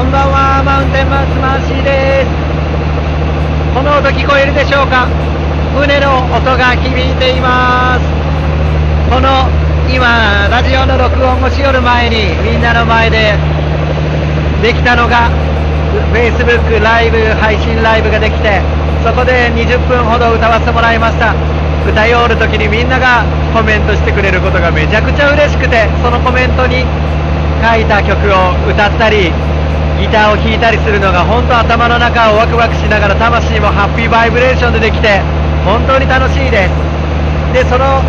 こんばんは、マウンテンマウスマーシーです。この音聞こえるでしょうか？船の音が響いています。この今、ラジオの録音をしよる前に、みんなの前でできたのが、Facebook ライブ、配信ライブができて、そこで20分ほど歌わせてもらいました。歌いおる時にみんながコメントしてくれることがめちゃくちゃ嬉しくて、そのコメントに書いた曲を歌ったり、ギターを弾いたりするのが本当頭の中をワクワクしながら魂もハッピーバイブレーションでできて本当に楽しいです。でその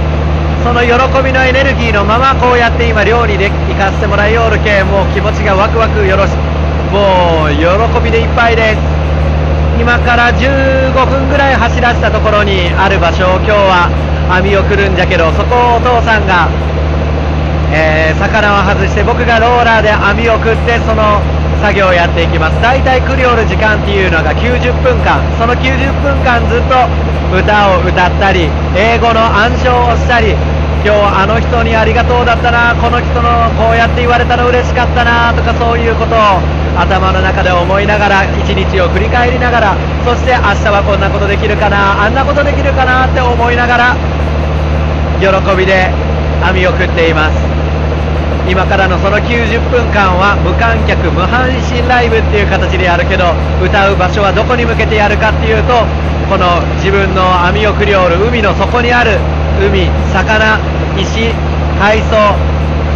その喜びのエネルギーのままこうやって今寮にで行かせてもらいよるけもう気持ちがワクワクよろしもう喜びでいっぱいです。今から15分ぐらい走らせたところにある場所を今日は網をくるんじゃけどそこをお父さんが、えー魚を外して僕がローラーで網をくってその作業をやっていきます。大体来るよる時間っていうのが90分間。その90分間ずっと歌を歌ったり英語の暗唱をしたり。今日あの人にありがとうだったな。この人のこうやって言われたの嬉しかったなとかそういうことを。頭の中で思いながら一日を振り返りながら。そして明日はこんなことできるかな。あんなことできるかなって思いながら喜びで網を食っています。今からのその90分間は無観客無配信ライブっていう形でやるけど歌う場所はどこに向けてやるかっていうとこの自分の網をくりおる海の底にある海魚石海藻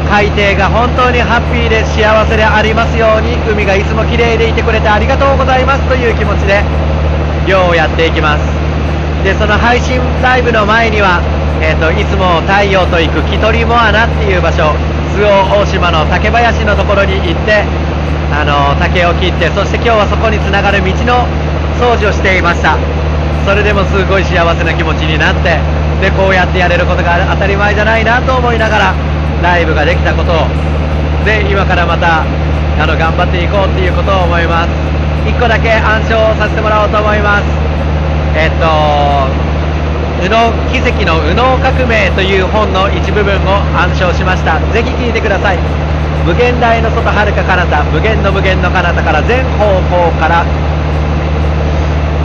海底が本当にハッピーで幸せでありますように海がいつも綺麗でいてくれてありがとうございますという気持ちで漁をやっていきます。でその配信ライブの前には、えー、といつも太陽と行く木取モアナっていう場所周防大島の竹林のところに行ってあの竹を切ってそして今日はそこにつながる道の掃除をしていました。それでもすごい幸せな気持ちになってでこうやってやれることが当たり前じゃないなと思いながらライブができたことを。で今からまたあの頑張っていこうっていうことを思います。1個だけ暗唱をさせてもらおうと思います。えっと右脳奇跡の右脳革命という本の一部分を暗唱しました。ぜひ聞いてください。無限大の外遥か彼方無限の無限の彼方から全方向から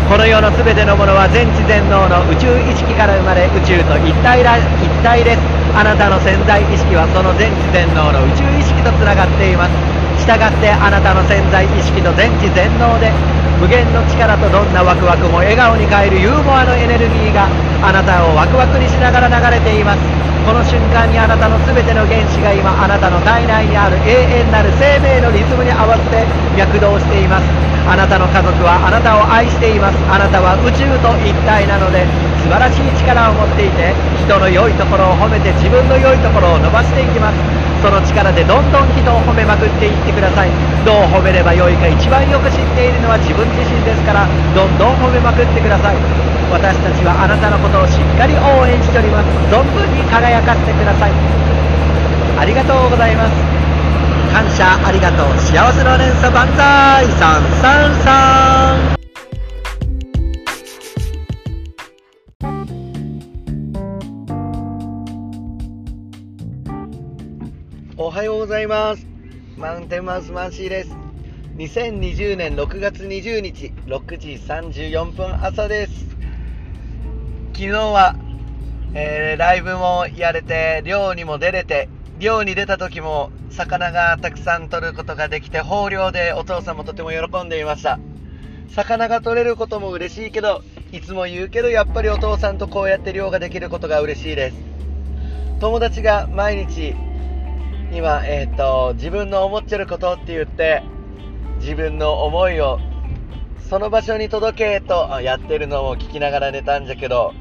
この世の全てのものは全知全能の宇宙意識から生まれ宇宙と一体ら一体です。あなたの潜在意識はその全知全能の宇宙意識とつながっています。したがってあなたの潜在意識と全知全能で無限の力とどんなワクワクも笑顔に変えるユーモアのエネルギーがあなたをワクワクにしながら流れています。この瞬間にあなたの全ての原子が今あなたの体内にある永遠なる生命のリズムに合わせて躍動しています。あなたの家族はあなたを愛しています。あなたは宇宙と一体なので素晴らしい力を持っていて人の良いところを褒めて自分の良いところを伸ばしていきます。その力でどんどん人を褒めまくっていってください。どう褒めればよいか一番よく知っているのは自分自身ですからどんどん褒めまくってください。私たちはあなたのことをしっかり応援しております存分に輝かせてくださいありがとうございます感謝ありがとう幸せの連鎖万歳さんさんさんおはようございますマウンテンマウスマンシーです2020年6月20日6時34分朝です昨日は、えーライブもやれて漁にも出れて漁に出た時も魚がたくさん取ることができて豊漁でお父さんもとても喜んでいました。魚が取れることも嬉しいけどいつも言うけどやっぱりお父さんとこうやって漁ができることが嬉しいです。友達が毎日今、えー、と自分の思ってることって言って自分の思いをその場所に届けとやってるのを聞きながら寝たんじゃけど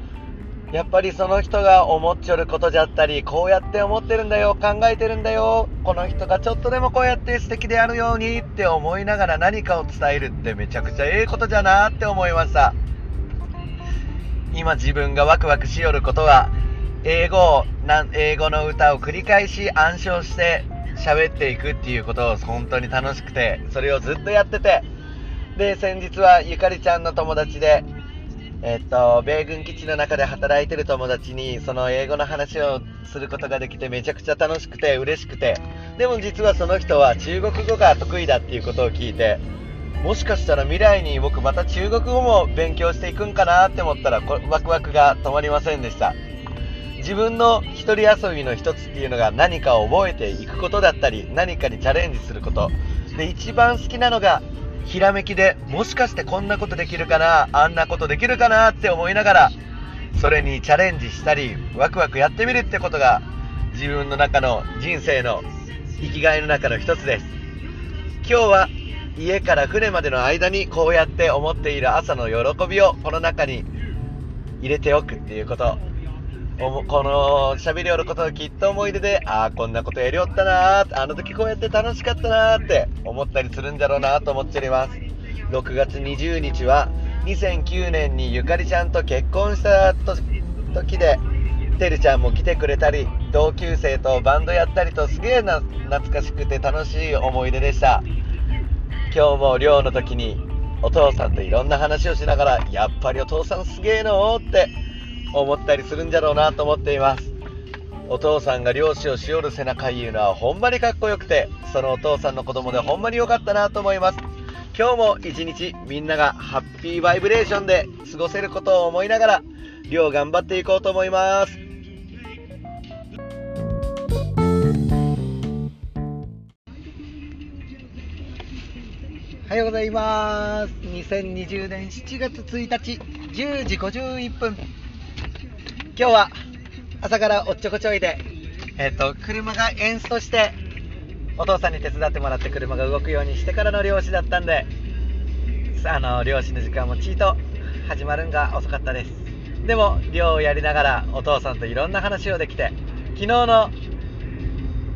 やっぱりその人が思っちょることじゃったりこうやって思ってるんだよ考えてるんだよ。この人がちょっとでもこうやって素敵であるようにって思いながら何かを伝えるってめちゃくちゃええことじゃなって思いました。今自分がワクワクしよることは英語を英語の歌を繰り返し暗唱して喋っていくっていうことを本当に楽しくてそれをずっとやってて。で先日はゆかりちゃんの友達でえっと、米軍基地の中で働いてる友達に、その英語の話をすることができてめちゃくちゃ楽しくて嬉しくて、でも実はその人は中国語が得意だっていうことを聞いて、もしかしたら未来に僕また中国語も勉強していくんかなって思ったら、ワクワクが止まりませんでした。自分の一人遊びの一つっていうのが何かを覚えていくことだったり、何かにチャレンジすること。で、一番好きなのがひらめきでもしかしてこんなことできるかな？あんなことできるかなって思いながらそれにチャレンジしたりワクワクやってみるってことが自分の中の人生の生きがいの中の一つです。今日は家から船までの間にこうやって思っている朝の喜びをこの中に入れておくっていうこと。この喋りおることがきっと思い出で、ああ、こんなことやりおったなーあの時こうやって楽しかったなーって思ったりするんだろうなと思っております。6月20日は2009年にゆかりちゃんと結婚した時で、てるちゃんも来てくれたり、同級生とバンドやったりとすげえな懐かしくて楽しい思い出でした。今日も寮の時にお父さんといろんな話をしながら、やっぱりお父さんすげえのって思ったりするんじゃろうなと思っていますお父さんが漁師をしおる背中言うのはほんまにかっこよくてそのお父さんの子供でほんまに良かったなと思います今日も一日みんながハッピーバイブレーションで過ごせることを思いながら漁頑張っていこうと思いますおはようございます。2020年7月1日10時51分。今日は朝からおっちょこちょいで、えっ、ー、と、車がエンストして、お父さんに手伝ってもらって車が動くようにしてからの漁師だったんで、あの、漁師の時間もちいと始まるんが遅かったです。でも、漁をやりながらお父さんといろんな話をできて、昨日の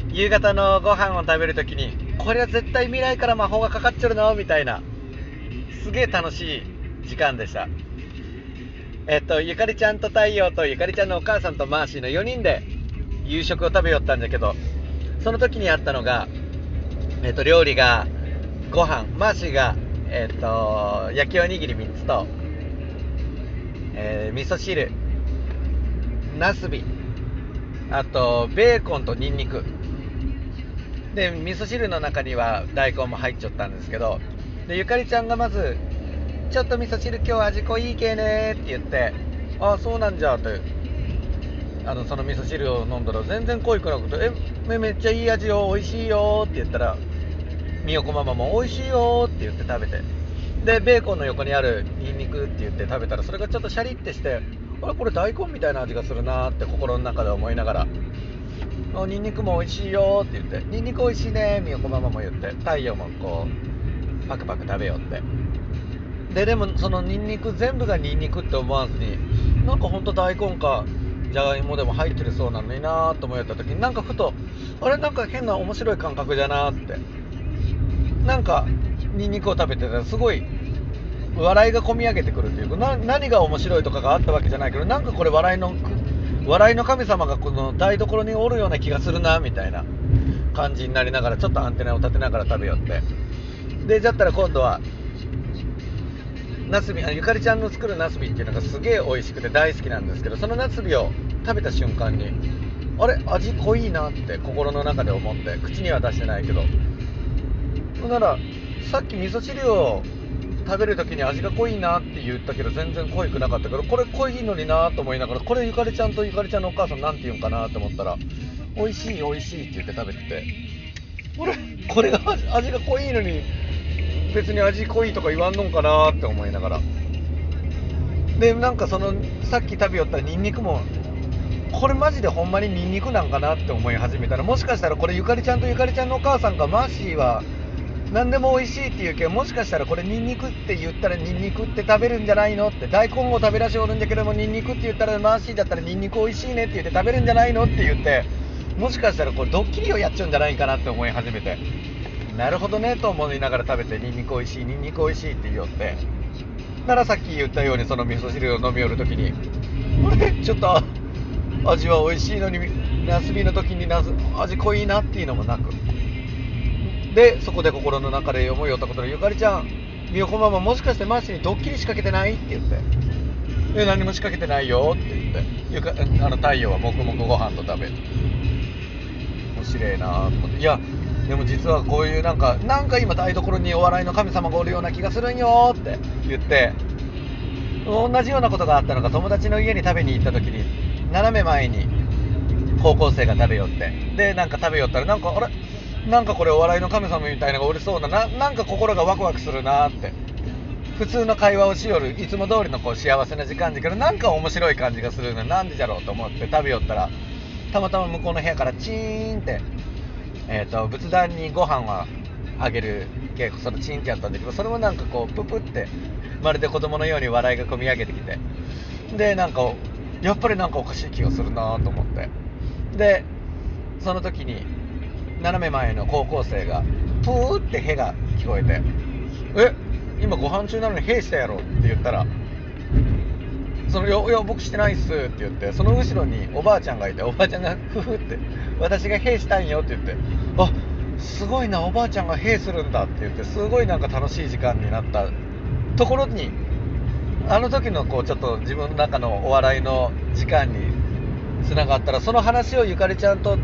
夕方のご飯を食べるときに、これは絶対未来から魔法がかかっちゃうのみたいな、すげえ楽しい時間でした。えっと、ゆかりちゃんと太陽とゆかりちゃんのお母さんとマーシーの4人で夕食を食べよったんだけど、その時にあったのが、えっと、料理がご飯、マーシーが、えっと、焼きおにぎり3つと、えー、味噌汁、なすび、あと、ベーコンとニンニク。で、味噌汁の中には大根も入っちゃったんですけど、で、ゆかりちゃんがまず、ちょっと味噌汁今日味濃いけねって言って、ああ、そうなんじゃって、あの、その味噌汁を飲んだら全然濃いくなくて、え、めっちゃいい味よ、美味しいよって言ったら、みよこママも美味しいよって言って食べて、で、ベーコンの横にあるニンニクって言って食べたら、それがちょっとシャリってして、あれこれ大根みたいな味がするなって心の中で思いながら、あニンニクも美味しいよって言って、ニンニク美味しいねみよこママも言って、太陽もこう、パクパク食べよって。ででもそのニンニク全部がニンニクって思わずになんかほんと大根かじゃがいもでも入ってるそうなのになと思った時になんかふとあれなんか変な面白い感覚じゃなって。なんかニンニクを食べてたらすごい笑いがこみ上げてくるというか何が面白いとかがあったわけじゃないけどなんかこれ笑いの笑いの神様がこの台所におるような気がするなみたいな感じになりながらちょっとアンテナを立てながら食べよって。でじゃったら今度はナスビゆかりちゃんの作るナスビっていうのがすげえ美味しくて大好きなんですけどそのナスビを食べた瞬間にあれ？味濃いなって心の中で思って口には出してないけど。ほんならさっき味噌汁を食べる時に味が濃いなって言ったけど全然濃いくなかったけどこれ濃いのになと思いながらこれゆかりちゃんとゆかりちゃんのお母さん何て言うんかなと思ったら美味しい美味しいって言って食べてて。これ？これが味が濃いのに別に味濃いとか言わんのかなって思いながら。でなんかそのさっき食べよったニンニクもこれマジでほんまにニンニクなんかなって思い始めたらもしかしたらこれゆかりちゃんとゆかりちゃんのお母さんかマーシーは何でも美味しいって言うけどもしかしたらこれニンニクって言ったらニンニクって食べるんじゃないの？って大根を食べらしおるんだけどもニンニクって言ったらマーシーだったらニンニク美味しいねって言って食べるんじゃないの？って言ってもしかしたらこれドッキリをやっちゃうんじゃないかなって思い始めて。なるほどねと思いながら食べてニンニク美味しいニンニク美味しいって言おって。ならさっき言ったようにその味噌汁を飲み寄るときにあれ？ちょっと味は美味しいのにナスビの時にな味濃いなっていうのもなく。でそこで心の中で思いよったことでゆかりちゃんみよこママもしかしてマーシーにドッキリ仕掛けてない？って言って「え何も仕掛けてないよ」って言って。ゆかあの太陽は黙々ご飯と食べる。面白いなと思って。いやでも実はこういうなんかなんか今台所にお笑いの神様がおるような気がするんよって言って同じようなことがあったのが友達の家に食べに行った時に斜め前に高校生が食べよってでなんか食べよったらなんかあれなんかこれお笑いの神様みたいなのがおりそうななんか心がワクワクするなって普通の会話をしよるいつも通りのこう幸せな時間だけどなんか面白い感じがするのなんでじゃろうと思って食べよったらたまたま向こうの部屋からチーンって、えーと、仏壇にご飯はあげる稽古そのチーンってやったんだけどそれもなんかこうププってまるで子供のように笑いがこみ上げてきて。でなんかやっぱりなんかおかしい気がするなと思って。でその時に斜め前の高校生がプーってへが聞こえて「え今ご飯中なのに兵したやろって言ったらそのいや僕してないっすって言ってその後ろにおばあちゃんがいておばあちゃんがふふって私が兵したいよって言ってあすごいなおばあちゃんが兵するんだって言ってすごいなんか楽しい時間になった。ところにあの時のこうちょっと自分の中のお笑いの時間につながったらその話をゆかりちゃんと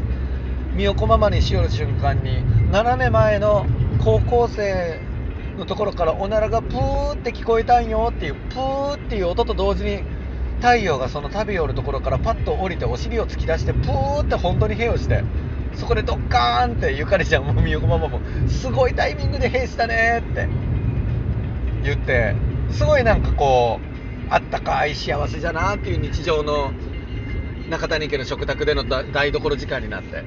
みよこママにしよる瞬間に斜め前の高校生のところからおならがプーって聞こえたんよっていうプーっていう音と同時に太陽がその食べよるところからパッと降りてお尻を突き出してプーって本当に兵をしてそこでドッカーンってゆかりちゃんもみよこママもすごいタイミングで兵したねって言ってすごいなんかこうあったかい幸せじゃなっていう日常の中谷家の食卓での台所時間になって。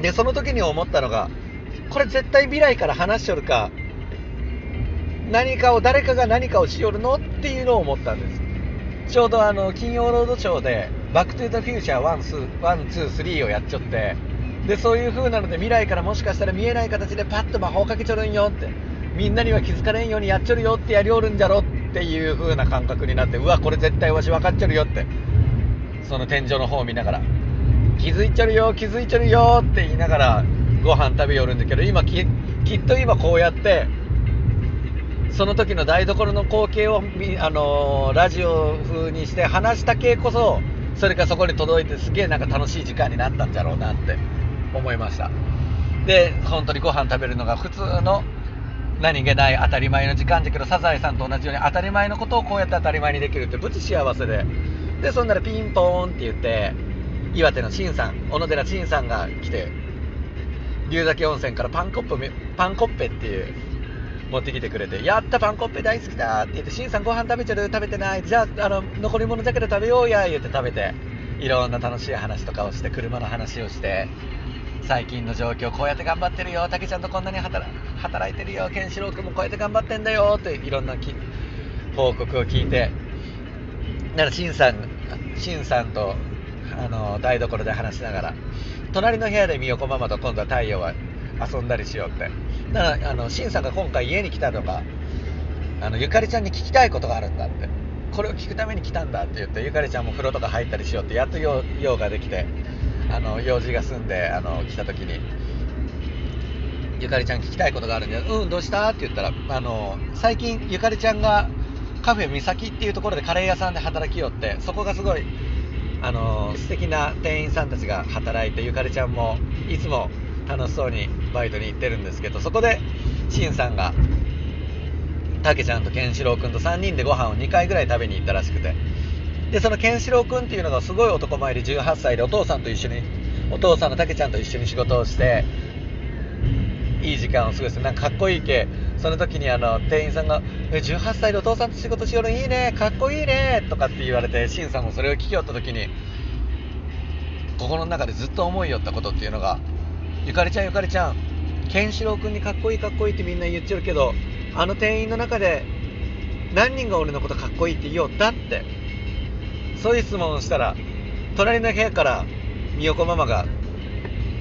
でその時に思ったのがこれ絶対未来から話しよるか何かを誰かが何かをしよるのっていうのを思ったんです。ちょうどあの金曜ロードショーで「バック・トゥ・ザ・フューチャー1、2、3」をやっちゃってでそういう風なので未来からもしかしたら見えない形でパッと魔法かけちょるんよってみんなには気づかれんようにやっちょるよってやりおるんじゃろっていう風な感覚になってうわこれ絶対わし分かっちょるよってその天井の方を見ながら気づいちょるよ気づいちょるよって言いながらご飯食べよるんだけど今きっと今こうやってその時の台所の光景を、あの、ラジオ風にして話した系こそそれがそこに届いてすげえなんか楽しい時間になったんじゃろうなって思いました。で本当にご飯食べるのが普通の何気ない当たり前の時間だけどサザエさんと同じように当たり前のことをこうやって当たり前にできるってぶち幸せで。でそんならピンポーンって言って岩手の陳さん小野寺陳さんが来て龍崎温泉からパンコッペパンコッペっていう持ってきてくれて、やったパンコッペ大好きだって言って、しんさんご飯食べちゃる？食べてないじゃあ、あの、残り物だけで食べようや言って食べて、いろんな楽しい話とかをして、車の話をして、最近の状況、こうやって頑張ってるよ、たけちゃんとこんなに働いてるよ、ケンシロウ君もこうやって頑張ってんだよ、っていろんな報告を聞いて、だから、しんさん、しんさんと、あの、台所で話しながら、隣の部屋でみよこママと今度は太陽は遊んだりしようって。だから、あの、しんさんが今回家に来たのが、あの、ゆかりちゃんに聞きたいことがあるんだって。これを聞くために来たんだって言って、ゆかりちゃんも風呂とか入ったりしようって、やっと用ができて、あの、用事が済んで、あの、来た時に、ゆかりちゃん聞きたいことがあるんで、うん、どうした？って言ったら、あの、最近、ゆかりちゃんがカフェ三崎っていうところでカレー屋さんで働きよって、そこがすごい、あの、素敵な店員さんたちが働いて、ゆかりちゃんもいつも楽しそうにバイトに行ってるんですけど、そこで、しんさんが、たけちゃんとケンシロウ君と3人でご飯を2回ぐらい食べに行ったらしくて、で、そのケンシロウ君っていうのがすごい男前で18歳でお父さんと一緒に、お父さんのたけちゃんと一緒に仕事をして、いい時間を過ごして、なんかかっこいいけ、その時にあの、店員さんが、え、18歳でお父さんと仕事しよるいいね、かっこいいね、とかって言われて、しんさんもそれを聞きよった時に、心の中でずっと思いよったことっていうのが、ゆかりちゃんゆかりちゃん。ケンシロウ君にかっこいいかっこいいってみんな言っちゃうけどあの店員の中で何人が俺のことかっこいいって言おうだって。そういう質問をしたら隣の部屋からみよこママが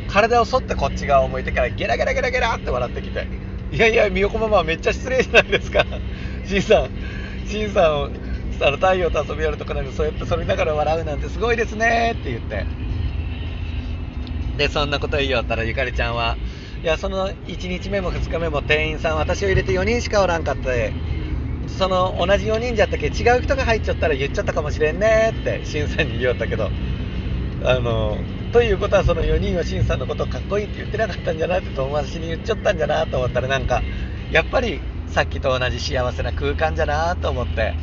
体を反ってこっち側を向いてからゲラゲラゲラゲラって笑ってきていやいやみよこママはめっちゃ失礼じゃないですか。しんさんしんさんをあの太陽と遊びやるとこなんでそうやってそれながら笑うなんてすごいですねって言って。で、そんなこと言いよったら、ゆかりちゃんは、いや、その1日目も2日目も店員さん、私を入れて4人しかおらんかったで、その同じ4人じゃったっけ違う人が入っちゃったら言っちゃったかもしれんねってしんさんに言おったけどあのということはその4人はしんさんのことをかっこいいって言ってなかったんじゃなって友達に言っちゃったんじゃなと思ったらなんかやっぱりさっきと同じ幸せな空間じゃなと思って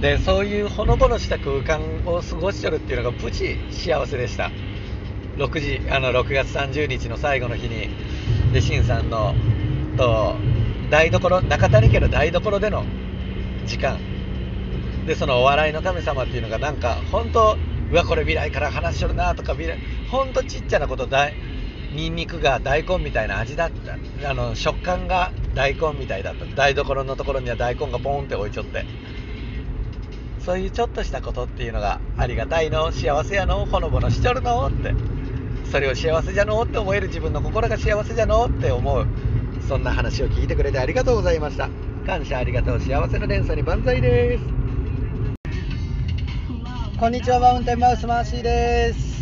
でそういうほのぼのした空間を過ごしとるっていうのがプチ幸せでした。6時あの6月30日の最後の日にでしんさんのと台所中谷家の台所での時間。でそのお笑いの神様っていうのがなんか本当うわこれ未来から話しとるなとか未来ほんとちっちゃなことだニンニクが大根みたいな味だった。あの食感が大根みたいだった。台所のところには大根がポンって置いちょって。そういうちょっとしたことっていうのがありがたいの。幸せやの。ほのぼのしちょるの。って。それを幸せじゃのって思える自分の心が幸せじゃのって思う。そんな話を聞いてくれてありがとうございました。感謝ありがとう幸せの連鎖に万歳です。こんにちはマウンテンマウスマーシーです。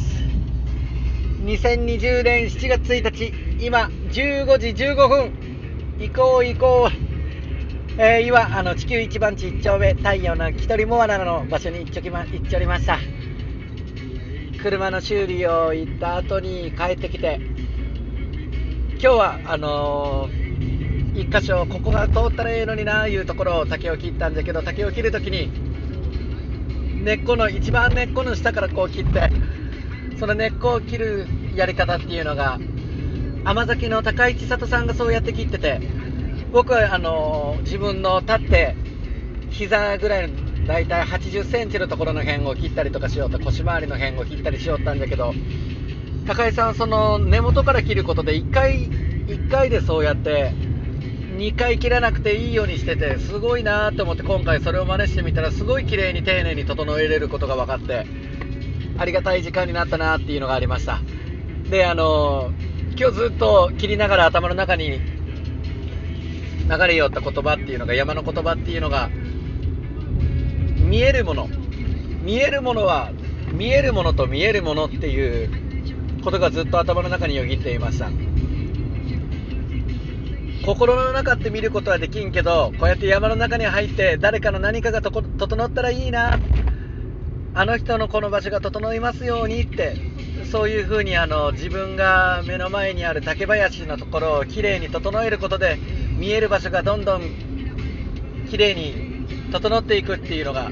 2020年7月1日今15時15分。行こう行こう、えー、今あの地球一番地1丁目太陽の一人モアナの場所に行っちょきま行っちょりました。車の修理を行った後に帰ってきて今日はあのー、一箇所ここが通ったらええのにないうところを竹を切ったんだけど竹を切るときに根っこの一番根っこの下からこう切ってその根っこを切るやり方っていうのが甘崎の高市里さんがそうやって切ってて僕はあの自分の立って膝ぐらいの大体80センチのところの辺を切ったりとかしようと腰回りの辺を切ったりしよったんだけど高井さんその根元から切ることで1回1回でそうやって2回切らなくていいようにしててすごいなと思って今回それを真似してみたらすごい綺麗に丁寧に整えれることが分かってありがたい時間になったなっていうのがありました。であの今日ずっと切りながら頭の中に流れよった言葉っていうのが山の言葉っていうのが見えるもの。見えるものは見えるものと見えるものっていうことがずっと頭の中によぎっていました。心の中って見ることはできんけどこうやって山の中に入って誰かの何かが整ったらいいな。あの人のこの場所が整いますようにってそういう風にあの自分が目の前にある竹林のところをきれいに整えることで見える場所がどんどんきれいに整っていくっていうのが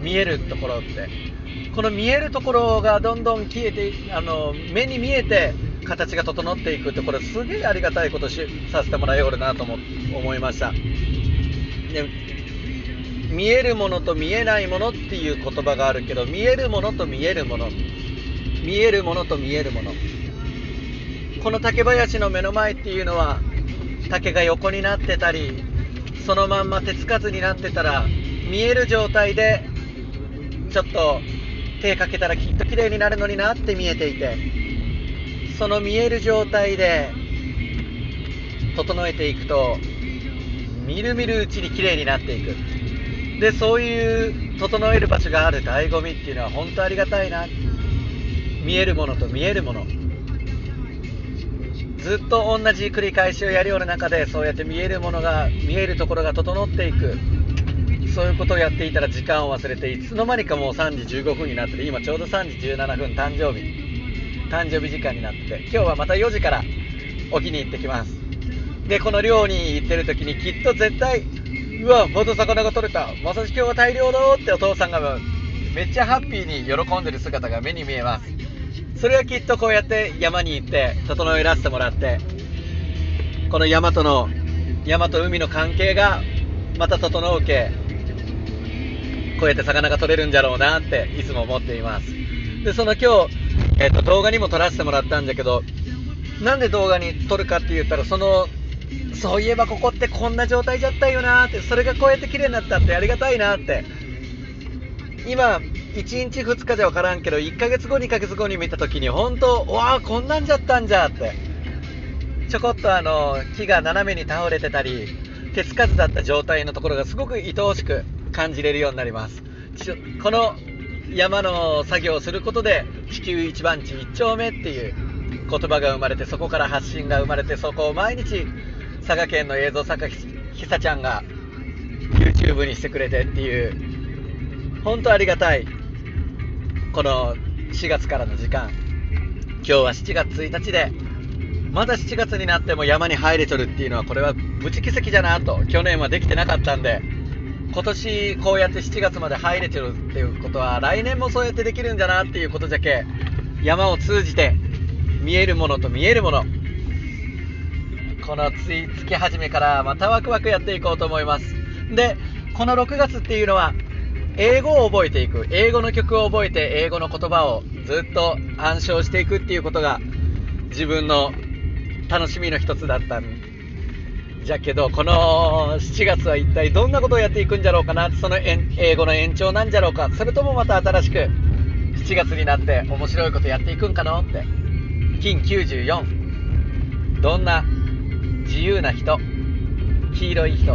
見えるところって。この見えるところがどんどん消えてあの目に見えて形が整っていくってこれすげえありがたいことしさせてもらえよるなと思思いました。で見えるものと見えないものっていう言葉があるけど見えるものと見えるもの。見えるものと見えるもの。この竹林の目の前っていうのは竹が横になってたりそのまんま手つかずになってたら見える状態でちょっと手かけたらきっと綺麗になるのになって見えていてその見える状態で整えていくとみるみるうちに綺麗になっていく。でそういう整える場所がある醍醐味っていうのは本当ありがたいな。見えるものと見えるもの。ずっと同じ繰り返しをやるような中でそうやって見えるものが見えるところが整っていく。そういうことをやっていたら時間を忘れていつの間にかもう3時15分になってて今ちょうど3時17分誕生日。誕生日時間になってて今日はまた4時から沖に行ってきます。でこの漁に行ってる時にきっと絶対うわまた魚が取れた。まさし今日は大量だってお父さんがめっちゃハッピーに喜んでる姿が目に見えます。それはきっとこうやって山に行って整えらせてもらってこの山との山と海の関係がまた整うけこうやって魚が取れるんじゃろうなっていつも思っていますでその今日えっ、ー、と、動画にも撮らせてもらったんだけど、なんで動画に撮るかって言ったら、その、そういえばここってこんな状態じゃったよなって、それがこうやって綺麗になったってありがたいなって。今、1日2日じゃ分からんけど、1ヶ月後、2ヶ月後に見た時に、本当う、わあ、こんなんじゃったんじゃって。ちょこっとあの、木が斜めに倒れてたり、手つかずだった状態のところがすごく愛おしく感じれるようになります。この山の作業をすることで地球一番地一丁目っていう言葉が生まれてそこから発信が生まれてそこを毎日佐賀県の映像作家ひさちゃんが YouTube にしてくれてっていう、本当ありがたい、この4月からの時間。今日は7月1日で、まだ7月になっても山に入れとるっていうのは、これは無事奇跡じゃなと、去年はできてなかったんで、今年こうやって7月まで入れてるっていうことは、来年もそうやってできるんじゃなっていうことじゃけ、山を通じて見えるものと見えるもの、このつい月始めからまたワクワクやっていこうと思います。で、この6月っていうのは、英語を覚えていく、英語の曲を覚えて、英語の言葉をずっと暗唱していくっていうことが、自分の楽しみの一つだったんじゃけど、この7月は一体どんなことをやっていくんじゃろうかな、その英語の延長なんじゃろうか、それともまた新しく7月になって面白いことやっていくんかなって。金94。どんな自由な人、黄色い人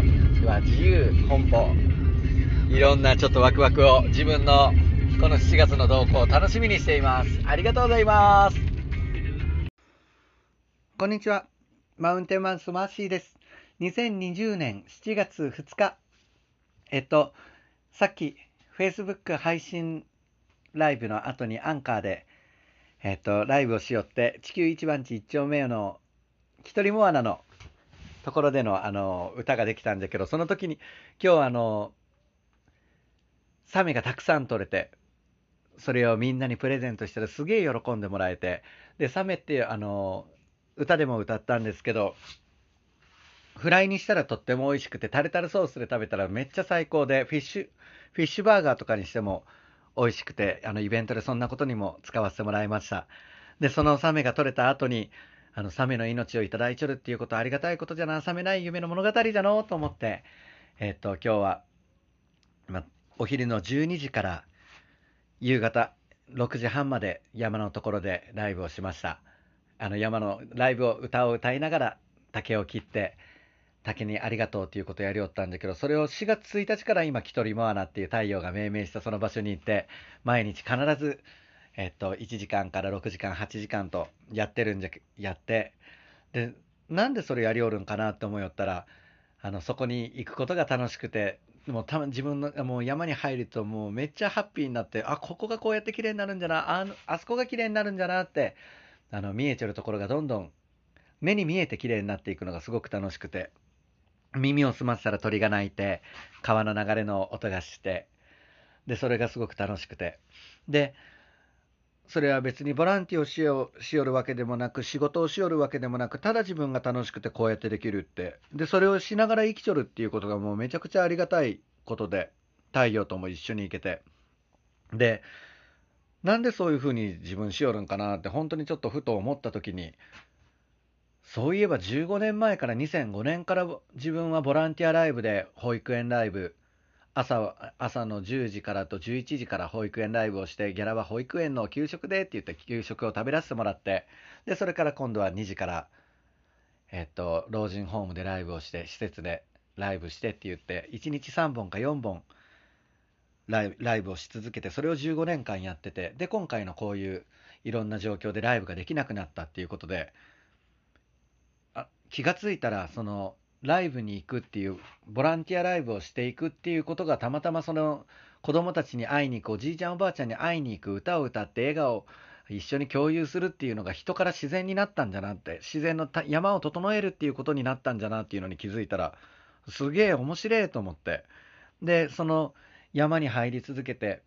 は自由奔放。いろんなちょっとワクワクを自分のこの7月の動向を楽しみにしています。ありがとうございます。こんにちは。マウンテンマンスマーシーです。2020年7月2日。えっと、さっき Facebook 配信ライブの後にアンカーで、えっと、ライブをしよって、地球一番地一丁目の一人モアナのところでのあの歌ができたんだけど、その時に今日あの、サメがたくさん取れて、それをみんなにプレゼントしたらすげえ喜んでもらえて、で、サメってあの、歌でも歌ったんですけど、フライにしたらとっても美味しくて、タルタルソースで食べたらめっちゃ最高で、フィッシュ、フィッシュバーガーとかにしても美味しくて、あのイベントでそんなことにも使わせてもらいました。で、そのサメが取れた後に、あの、サメの命をいただいちょるっていうことはありがたいことじゃな、サメない夢の物語じゃのと思って、えっと、今日は、ま、お昼の12時から夕方6時半まで山のところでライブをしました。あの山のライブを歌を歌いながら竹を切って、竹にありがとうっていうことをやりおったんだけど、それを4月1日から今、キトリモアナっていう太陽が命名したその場所に行って、毎日必ず、えっと、1時間から6時間、8時間とやってるんじゃ、やって、で、なんでそれやりおるんかなって思いよったら、あの、そこに行くことが楽しくて、もうた自分の、もう山に入るともうめっちゃハッピーになって、あ、ここがこうやって綺麗になるんじゃな、あの、あそこが綺麗になるんじゃなって、あの、見えてるところがどんどん目に見えて綺麗になっていくのがすごく楽しくて、耳を澄ませたら鳥が鳴いて、川の流れの音がして、で、それがすごく楽しくて。で、それは別にボランティアをしよしよるわけでもなく、仕事をしよるわけでもなく、ただ自分が楽しくてこうやってできるって。で、それをしながら生きちょるっていうことがもうめちゃくちゃありがたいことで、太陽とも一緒に行けて。で、なんでそういうふうに自分しよるんかなって本当にちょっとふと思った時に、そういえば15年前から2005年から自分はボランティアライブで保育園ライブ、朝朝の10時からと11時から保育園ライブをして、ギャラは保育園の給食でって言って給食を食べらせてもらって、で、それから今度は2時から、えっと、老人ホームでライブをして、施設でライブしてって言って、1日3本か4本ライブライブをし続けて、それを15年間やってて、で、今回のこういういろんな状況でライブができなくなったっていうことで、あ気がついたら、その、ライブに行くっていう、ボランティアライブをしていくっていうことがたまたまその子供たちに会いに行く、おじいちゃんおばあちゃんに会いに行く、歌を歌って笑顔を一緒に共有するっていうのが人から自然になったんじゃなって、自然の山を整えるっていうことになったんじゃなっていうのに気づいたら、すげえ面白いと思って。で、その山に入り続けて、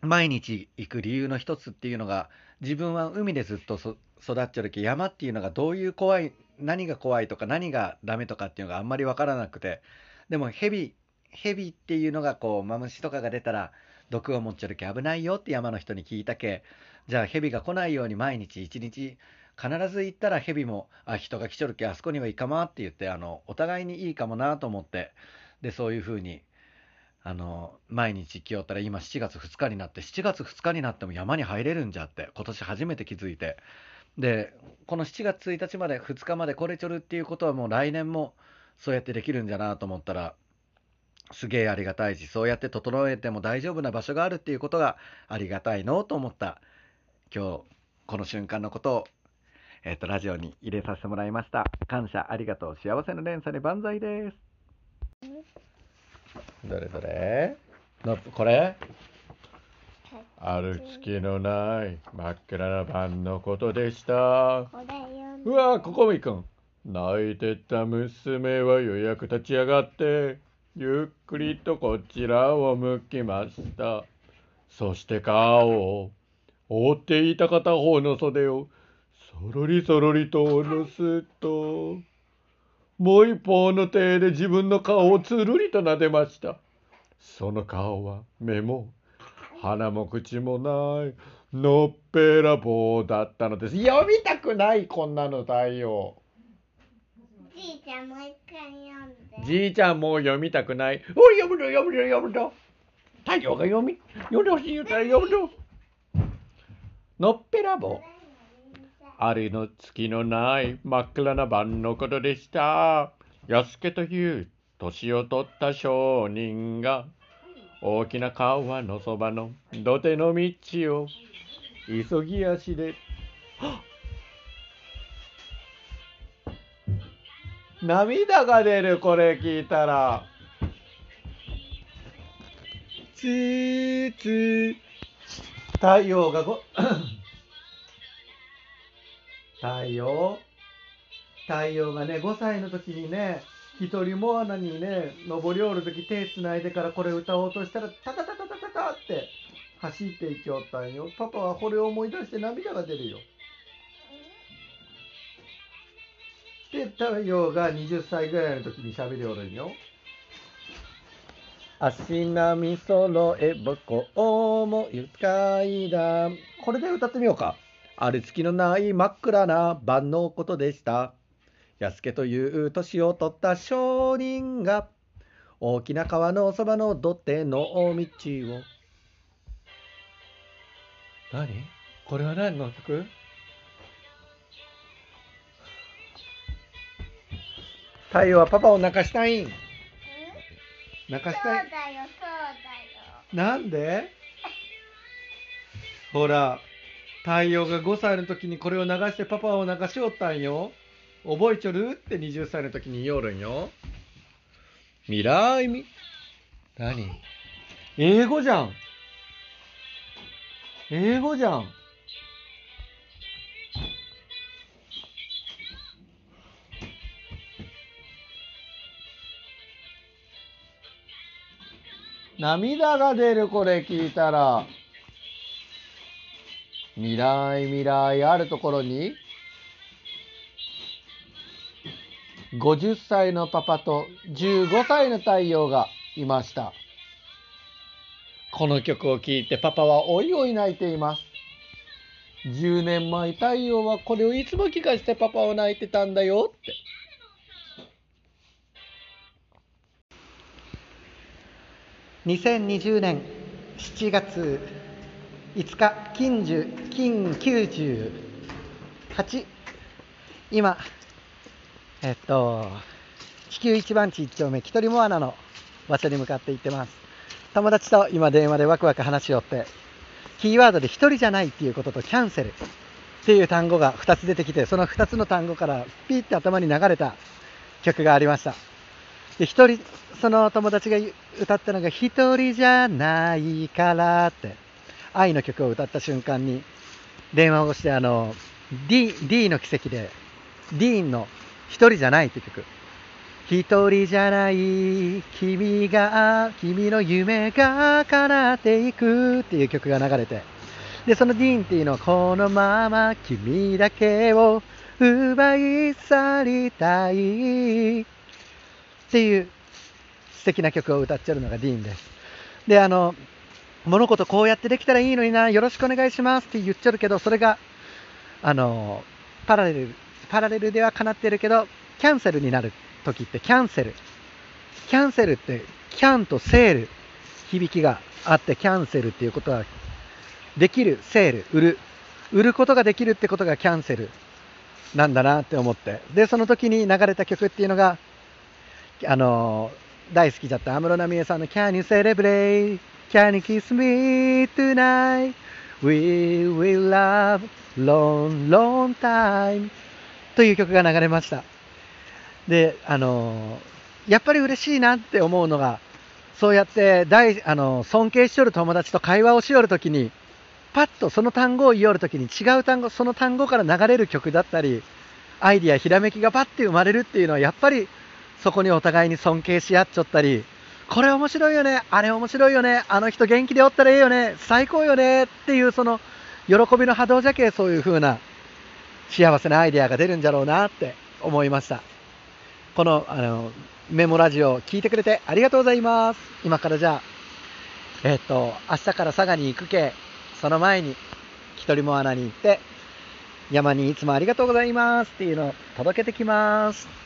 毎日行く理由の一つっていうのが、自分は海でずっと育っちゃるけ山っていうのがどういう怖い、何が怖いとか何がダメとかっていうのがあんまりわからなくて、でもヘビ、ヘビっていうのがこう、マムシとかが出たら毒を持っちゃるけ危ないよって山の人に聞いたけ、じゃあヘビが来ないように毎日一日必ず行ったらヘビも、あ、人が来ちょるけあそこにはいいかまって言って、あの、お互いにいいかもなと思って、で、そういうふうに、あの、毎日来よったら今7月2日になって、7月2日になっても山に入れるんじゃって、今年初めて気づいて、で、この7月1日まで、2日まで来れちょるっていうことはもう来年もそうやってできるんじゃなと思ったら、すげえありがたいし、そうやって整えても大丈夫な場所があるっていうことがありがたいのと思った、今日、この瞬間のことを、えっ、と、ラジオに入れさせてもらいました。感謝、ありがとう、幸せの連鎖に万歳です。どれどれのこれ？ある月のない真っ暗な晩のことでした。うわここも行くん。泣いてた娘はようやく立ち上がって、ゆっくりとこちらを向きました。そして顔を覆っていた片方の袖をそろりそろりと下ろすと、もう一方の手で自分の顔をつるりと撫でました。その顔は目も鼻も口もないのっぺらぼうだったのです。読みたくないこんなの太陽。じいちゃんもう一回読んで。じいちゃんもう読みたくない。おい読むの読むの読むの。太陽が読み読んでほしい言うたら読むの。のっぺらぼう。あるの月のない真っ暗な晩のことでした。安家という年を取った商人が大きな川のそばの土手の道を急ぎ足で。涙が出るこれ聞いたら。つーつー。太陽がご太陽。太陽がね5歳の時にね一人モアナにね登り降る時手つないでからこれ歌おうとしたらタタタタタタタって走っていきおったんよ。パパはこれを思い出して涙が出るよ。で太陽が20歳ぐらいの時に喋りおるんよ。足並み揃えぼこうも愉快だ。これで歌ってみようか。ある月のない真っ暗な晩のことでした。安家という年を取った商人が大きな川のそばの土手の道を。何？これは何の曲？太陽はパパを泣かしたい。ん泣かそうしたい？だよ、そうだよ。なんで？ほら太陽が5歳の時にこれを流してパパを泣かしおったんよ覚えちょる？って20歳の時に言おるんよ。未来み。何？英語じゃん。英語じゃん。涙が出るこれ聞いたら。未来未来あるところに？50歳のパパと15歳の太陽がいました。この曲を聴いてパパはおいおい泣いています。10年前太陽はこれをいつも聞かせてパパを泣いてたんだよって。2020年7月5日金十金98今えっと地球一番地一丁目木取モアナの場所に向かって行ってます。友達と今電話でワクワク話しよってキーワードで一人じゃないっていうこととキャンセルっていう単語が2つ出てきてその2つの単語からピッて頭に流れた曲がありました。で一人その友達が歌ったのが「一人じゃないから」って愛の曲を歌った瞬間に電話をしてあの D, D の奇跡でディーンの「一人じゃない」って曲一人じゃない君が君の夢が叶っていくっていう曲が流れてでそのディーンっていうのはこのまま君だけを奪い去りたいっていう素敵な曲を歌っちゃうのがディーンです。で、あの、物事こうやってできたらいいのにな、よろしくお願いしますって言っちゃうけど、それが、あの、パラレル、パラレルでは叶ってるけど、キャンセルになる時ってキャンセル。キャンセルって、キャンとセール、響きがあって、キャンセルっていうことは、できる、セール、売る。売ることができるってことがキャンセルなんだなって思って。で、その時に流れた曲っていうのが、あの大好きだった安室奈美恵さんの Can you celebrate? Can you kiss me tonight? We will love long, long time という曲が流れました。で、あのやっぱり嬉しいなって思うのが、そうやって大あの尊敬しよる友達と会話をしよるときに、パッとその単語を言いよるときに違う単語、その単語から流れる曲だったり、アイディア、ひらめきがパッて生まれるっていうのは、やっぱりそこにお互いに尊敬し合っちゃったり、これ面白いよね、あれ面白いよね、あの人元気でおったらええよね、最高よねっていうその喜びの波動じゃけ、そういう風な幸せなアイデアが出るんじゃろうなって思いました。このあのメモラジオ聞いてくれてありがとうございます。今からじゃあ、えっと、明日から佐賀に行くけ、その前に、一人も穴に行って、山にいつもありがとうございますっていうのを届けてきます。